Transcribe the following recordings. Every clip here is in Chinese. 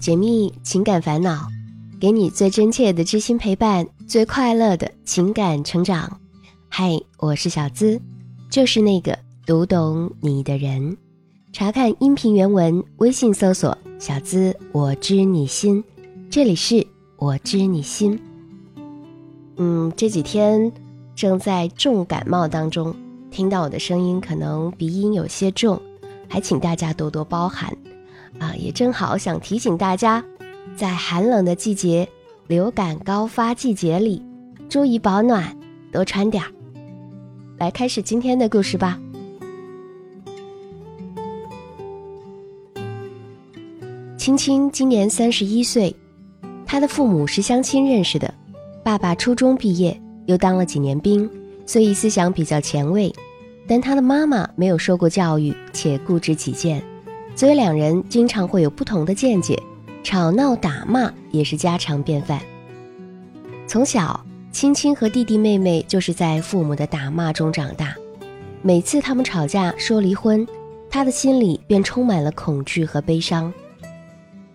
解密情感烦恼，给你最真切的知心陪伴，最快乐的情感成长。嗨，我是小资，就是那个读懂你的人。查看音频原文，微信搜索“小资我知你心”，这里是我知你心。嗯，这几天正在重感冒当中，听到我的声音可能鼻音有些重，还请大家多多包涵。啊，也正好想提醒大家，在寒冷的季节、流感高发季节里，注意保暖，多穿点儿。来开始今天的故事吧。青青今年三十一岁，她的父母是相亲认识的，爸爸初中毕业，又当了几年兵，所以思想比较前卫，但她的妈妈没有受过教育，且固执己见。所以两人经常会有不同的见解，吵闹打骂也是家常便饭。从小，青青和弟弟妹妹就是在父母的打骂中长大。每次他们吵架说离婚，他的心里便充满了恐惧和悲伤。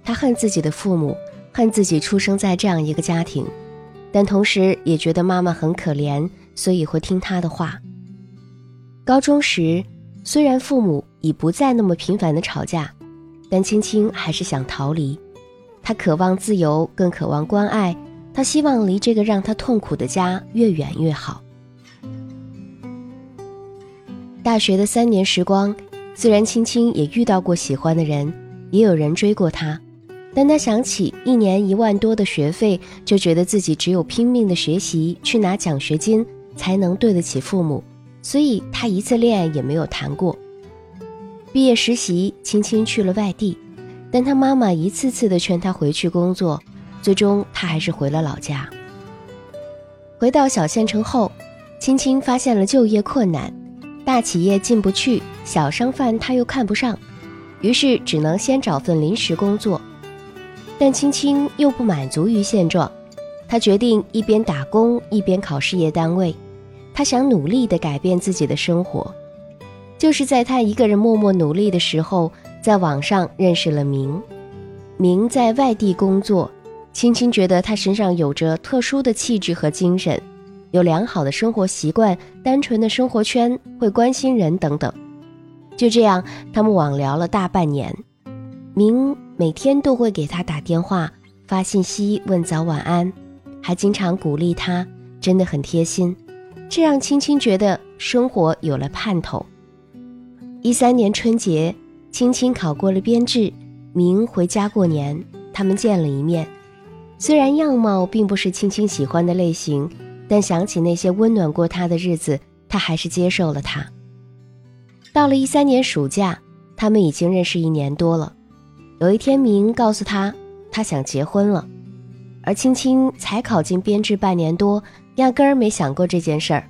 他恨自己的父母，恨自己出生在这样一个家庭，但同时也觉得妈妈很可怜，所以会听他的话。高中时。虽然父母已不再那么频繁的吵架，但青青还是想逃离。她渴望自由，更渴望关爱。她希望离这个让她痛苦的家越远越好。大学的三年时光，虽然青青也遇到过喜欢的人，也有人追过她，但她想起一年一万多的学费，就觉得自己只有拼命的学习，去拿奖学金，才能对得起父母。所以他一次恋爱也没有谈过。毕业实习，青青去了外地，但他妈妈一次次的劝他回去工作，最终他还是回了老家。回到小县城后，青青发现了就业困难，大企业进不去，小商贩他又看不上，于是只能先找份临时工作。但青青又不满足于现状，他决定一边打工一边考事业单位。他想努力地改变自己的生活，就是在他一个人默默努力的时候，在网上认识了明。明在外地工作，青青觉得他身上有着特殊的气质和精神，有良好的生活习惯，单纯的生活圈，会关心人等等。就这样，他们网聊了大半年。明每天都会给他打电话、发信息问早晚安，还经常鼓励他，真的很贴心。这让青青觉得生活有了盼头。一三年春节，青青考过了编制，明回家过年，他们见了一面。虽然样貌并不是青青喜欢的类型，但想起那些温暖过他的日子，他还是接受了他。到了一三年暑假，他们已经认识一年多了。有一天，明告诉他，他想结婚了，而青青才考进编制半年多。压根儿没想过这件事儿，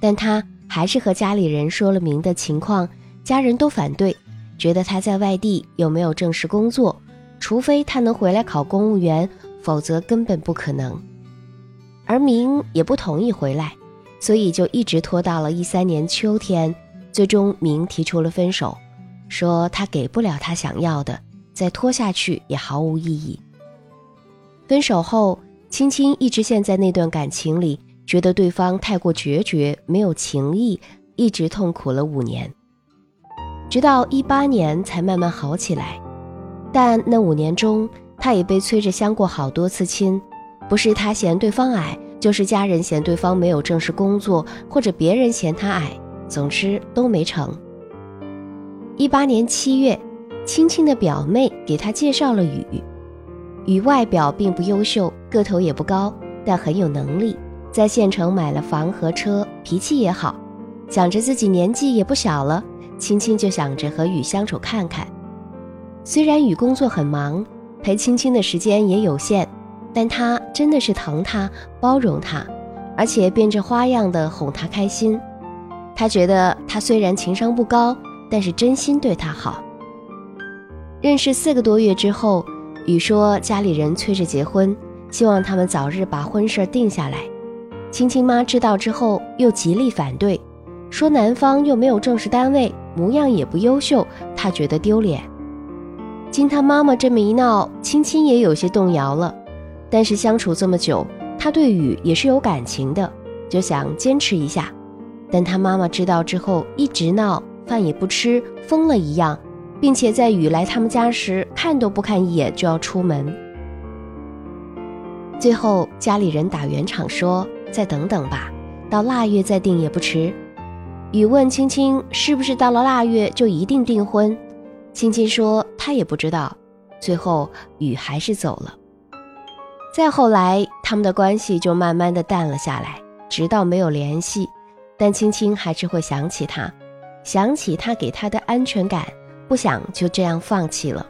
但他还是和家里人说了明的情况，家人都反对，觉得他在外地又没有正式工作，除非他能回来考公务员，否则根本不可能。而明也不同意回来，所以就一直拖到了一三年秋天，最终明提出了分手，说他给不了他想要的，再拖下去也毫无意义。分手后。青青一直陷在那段感情里，觉得对方太过决绝，没有情义，一直痛苦了五年，直到一八年才慢慢好起来。但那五年中，他也被催着相过好多次亲，不是他嫌对方矮，就是家人嫌对方没有正式工作，或者别人嫌他矮，总之都没成。一八年七月，青青的表妹给他介绍了雨。与外表并不优秀，个头也不高，但很有能力，在县城买了房和车，脾气也好。想着自己年纪也不小了，青青就想着和雨相处看看。虽然雨工作很忙，陪青青的时间也有限，但他真的是疼她，包容她，而且变着花样的哄她开心。他觉得他虽然情商不高，但是真心对她好。认识四个多月之后。雨说：“家里人催着结婚，希望他们早日把婚事定下来。”青青妈知道之后又极力反对，说男方又没有正式单位，模样也不优秀，她觉得丢脸。经他妈妈这么一闹，青青也有些动摇了。但是相处这么久，他对雨也是有感情的，就想坚持一下。但他妈妈知道之后，一直闹，饭也不吃，疯了一样，并且在雨来他们家时，看都不看一眼就要出门。最后家里人打圆场说：“再等等吧，到腊月再定也不迟。”雨问青青：“是不是到了腊月就一定订婚？”青青说：“她也不知道。”最后雨还是走了。再后来，他们的关系就慢慢的淡了下来，直到没有联系。但青青还是会想起他，想起他给她的安全感，不想就这样放弃了。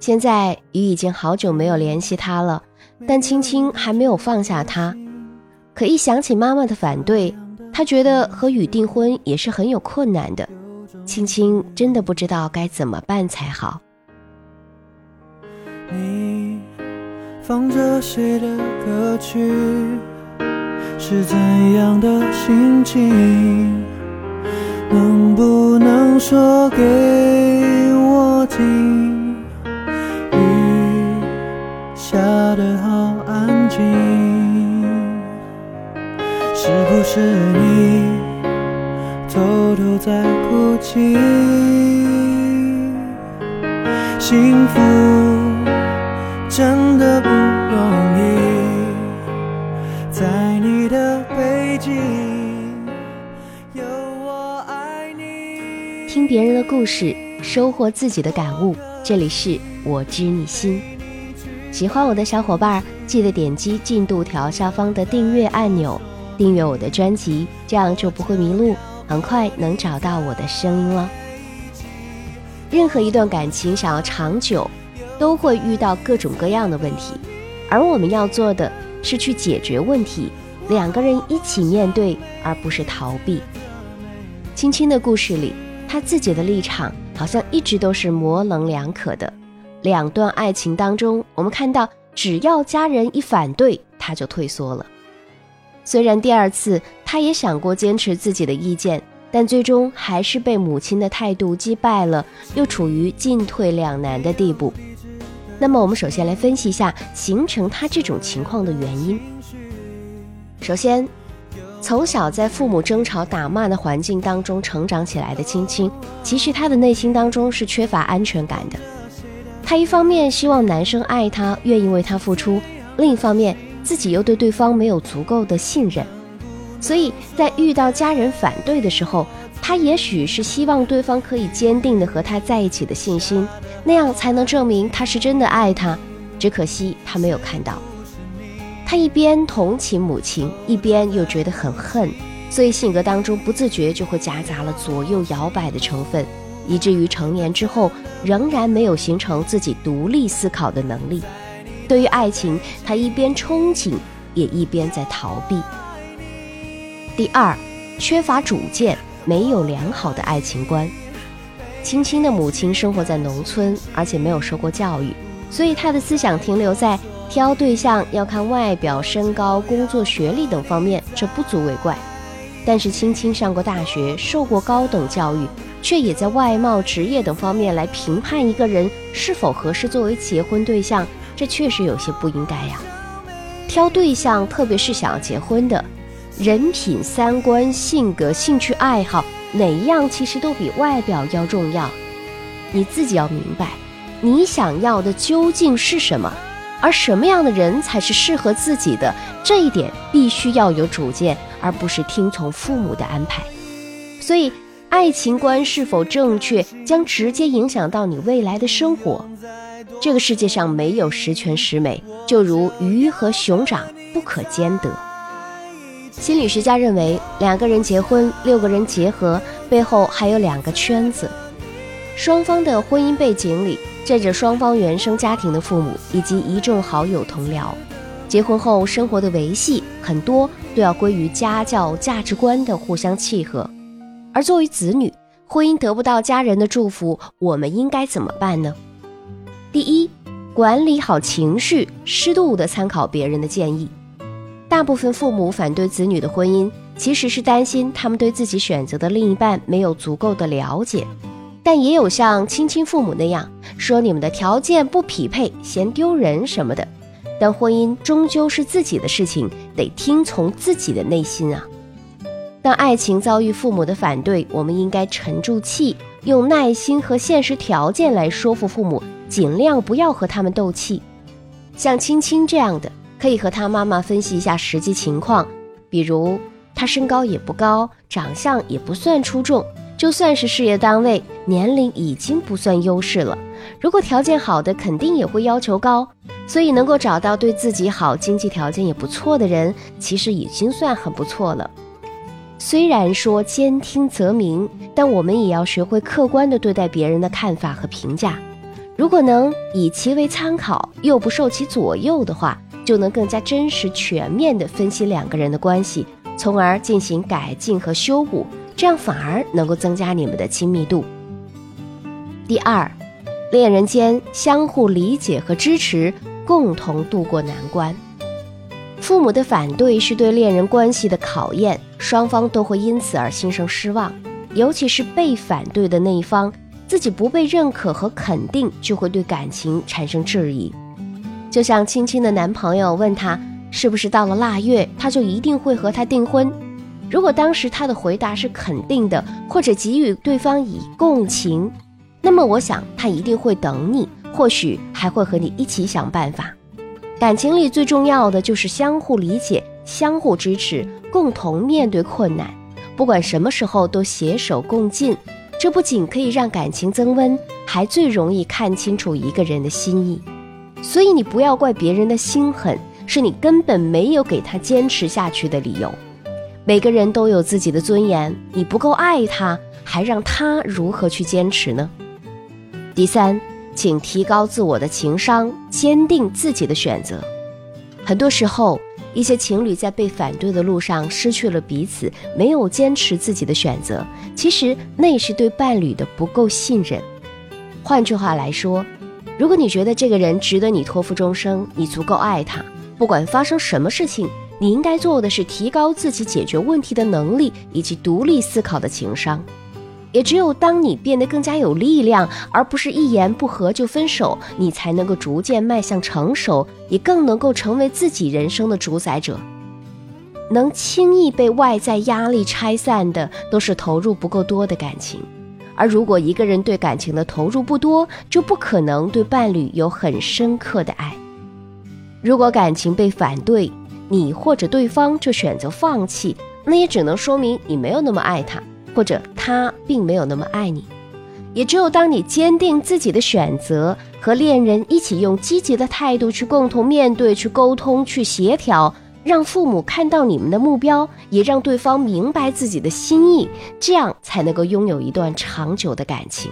现在雨已经好久没有联系他了，但青青还没有放下他。可一想起妈妈的反对，他觉得和雨订婚也是很有困难的。青青真的不知道该怎么办才好。你放着谁的歌曲？是怎样的心情？说给我听？雨下得好安静，是不是你偷偷在哭泣？听别人的故事，收获自己的感悟。这里是我知你心。喜欢我的小伙伴，记得点击进度条下方的订阅按钮，订阅我的专辑，这样就不会迷路，很快能找到我的声音了。任何一段感情想要长久，都会遇到各种各样的问题，而我们要做的。是去解决问题，两个人一起面对，而不是逃避。青青的故事里，他自己的立场好像一直都是模棱两可的。两段爱情当中，我们看到，只要家人一反对，他就退缩了。虽然第二次他也想过坚持自己的意见，但最终还是被母亲的态度击败了，又处于进退两难的地步。那么，我们首先来分析一下形成他这种情况的原因。首先，从小在父母争吵打骂的环境当中成长起来的青青，其实她的内心当中是缺乏安全感的。她一方面希望男生爱她，愿意为她付出；另一方面，自己又对对方没有足够的信任。所以在遇到家人反对的时候，他也许是希望对方可以坚定的和他在一起的信心。那样才能证明他是真的爱她，只可惜他没有看到。他一边同情母亲，一边又觉得很恨，所以性格当中不自觉就会夹杂了左右摇摆的成分，以至于成年之后仍然没有形成自己独立思考的能力。对于爱情，他一边憧憬，也一边在逃避。第二，缺乏主见，没有良好的爱情观。青青的母亲生活在农村，而且没有受过教育，所以她的思想停留在挑对象要看外表、身高、工作、学历等方面，这不足为怪。但是青青上过大学，受过高等教育，却也在外貌、职业等方面来评判一个人是否合适作为结婚对象，这确实有些不应该呀。挑对象，特别是想要结婚的，人品、三观、性格、兴趣爱好。哪一样其实都比外表要重要，你自己要明白，你想要的究竟是什么，而什么样的人才是适合自己的，这一点必须要有主见，而不是听从父母的安排。所以，爱情观是否正确，将直接影响到你未来的生活。这个世界上没有十全十美，就如鱼和熊掌不可兼得。心理学家认为，两个人结婚，六个人结合，背后还有两个圈子：双方的婚姻背景里站着双方原生家庭的父母以及一众好友同僚。结婚后生活的维系，很多都要归于家教、价值观的互相契合。而作为子女，婚姻得不到家人的祝福，我们应该怎么办呢？第一，管理好情绪，适度的参考别人的建议。大部分父母反对子女的婚姻，其实是担心他们对自己选择的另一半没有足够的了解，但也有像亲亲父母那样，说你们的条件不匹配，嫌丢人什么的。但婚姻终究是自己的事情，得听从自己的内心啊。当爱情遭遇父母的反对，我们应该沉住气，用耐心和现实条件来说服父母，尽量不要和他们斗气。像青青这样的，可以和他妈妈分析一下实际情况，比如他身高也不高，长相也不算出众，就算是事业单位，年龄已经不算优势了。如果条件好的，肯定也会要求高。所以能够找到对自己好、经济条件也不错的人，其实已经算很不错了。虽然说兼听则明，但我们也要学会客观地对待别人的看法和评价。如果能以其为参考，又不受其左右的话，就能更加真实、全面地分析两个人的关系，从而进行改进和修补，这样反而能够增加你们的亲密度。第二，恋人间相互理解和支持，共同度过难关。父母的反对是对恋人关系的考验，双方都会因此而心生失望，尤其是被反对的那一方。自己不被认可和肯定，就会对感情产生质疑。就像青青的男朋友问她是不是到了腊月，他就一定会和她订婚。如果当时他的回答是肯定的，或者给予对方以共情，那么我想他一定会等你，或许还会和你一起想办法。感情里最重要的就是相互理解、相互支持，共同面对困难，不管什么时候都携手共进。这不仅可以让感情增温，还最容易看清楚一个人的心意。所以你不要怪别人的心狠，是你根本没有给他坚持下去的理由。每个人都有自己的尊严，你不够爱他，还让他如何去坚持呢？第三，请提高自我的情商，坚定自己的选择。很多时候。一些情侣在被反对的路上失去了彼此，没有坚持自己的选择，其实那是对伴侣的不够信任。换句话来说，如果你觉得这个人值得你托付终生，你足够爱他，不管发生什么事情，你应该做的是提高自己解决问题的能力以及独立思考的情商。也只有当你变得更加有力量，而不是一言不合就分手，你才能够逐渐迈向成熟，也更能够成为自己人生的主宰者。能轻易被外在压力拆散的，都是投入不够多的感情。而如果一个人对感情的投入不多，就不可能对伴侣有很深刻的爱。如果感情被反对，你或者对方就选择放弃，那也只能说明你没有那么爱他。或者他并没有那么爱你，也只有当你坚定自己的选择，和恋人一起用积极的态度去共同面对、去沟通、去协调，让父母看到你们的目标，也让对方明白自己的心意，这样才能够拥有一段长久的感情。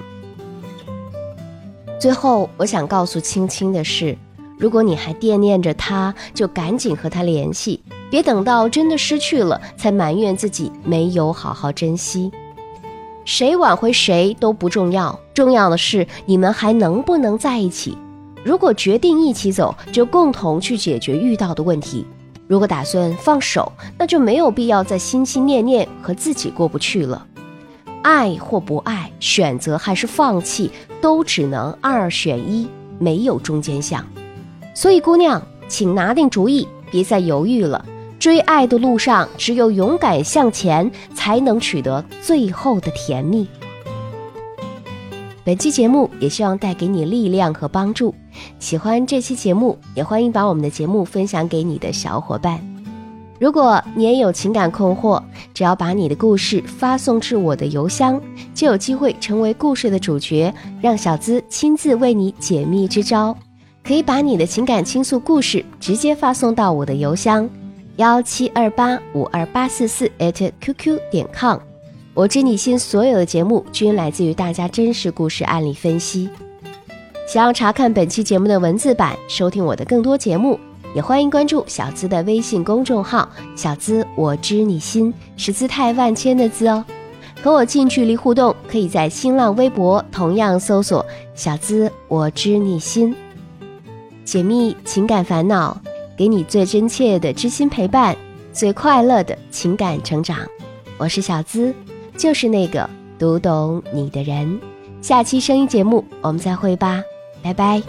最后，我想告诉青青的是，如果你还惦念着他，就赶紧和他联系。别等到真的失去了，才埋怨自己没有好好珍惜。谁挽回谁都不重要，重要的是你们还能不能在一起。如果决定一起走，就共同去解决遇到的问题；如果打算放手，那就没有必要再心心念念和自己过不去了。爱或不爱，选择还是放弃，都只能二选一，没有中间项。所以，姑娘，请拿定主意，别再犹豫了。追爱的路上，只有勇敢向前，才能取得最后的甜蜜。本期节目也希望带给你力量和帮助。喜欢这期节目，也欢迎把我们的节目分享给你的小伙伴。如果你也有情感困惑，只要把你的故事发送至我的邮箱，就有机会成为故事的主角，让小资亲自为你解密支招。可以把你的情感倾诉故事直接发送到我的邮箱。幺七二八五二八四四 at qq 点 com，我知你心所有的节目均来自于大家真实故事案例分析。想要查看本期节目的文字版，收听我的更多节目，也欢迎关注小资的微信公众号“小资我知你心”，是姿态万千的“资”哦。和我近距离互动，可以在新浪微博同样搜索“小资我知你心”，解密情感烦恼。给你最真切的知心陪伴，最快乐的情感成长。我是小资，就是那个读懂你的人。下期声音节目，我们再会吧。拜拜。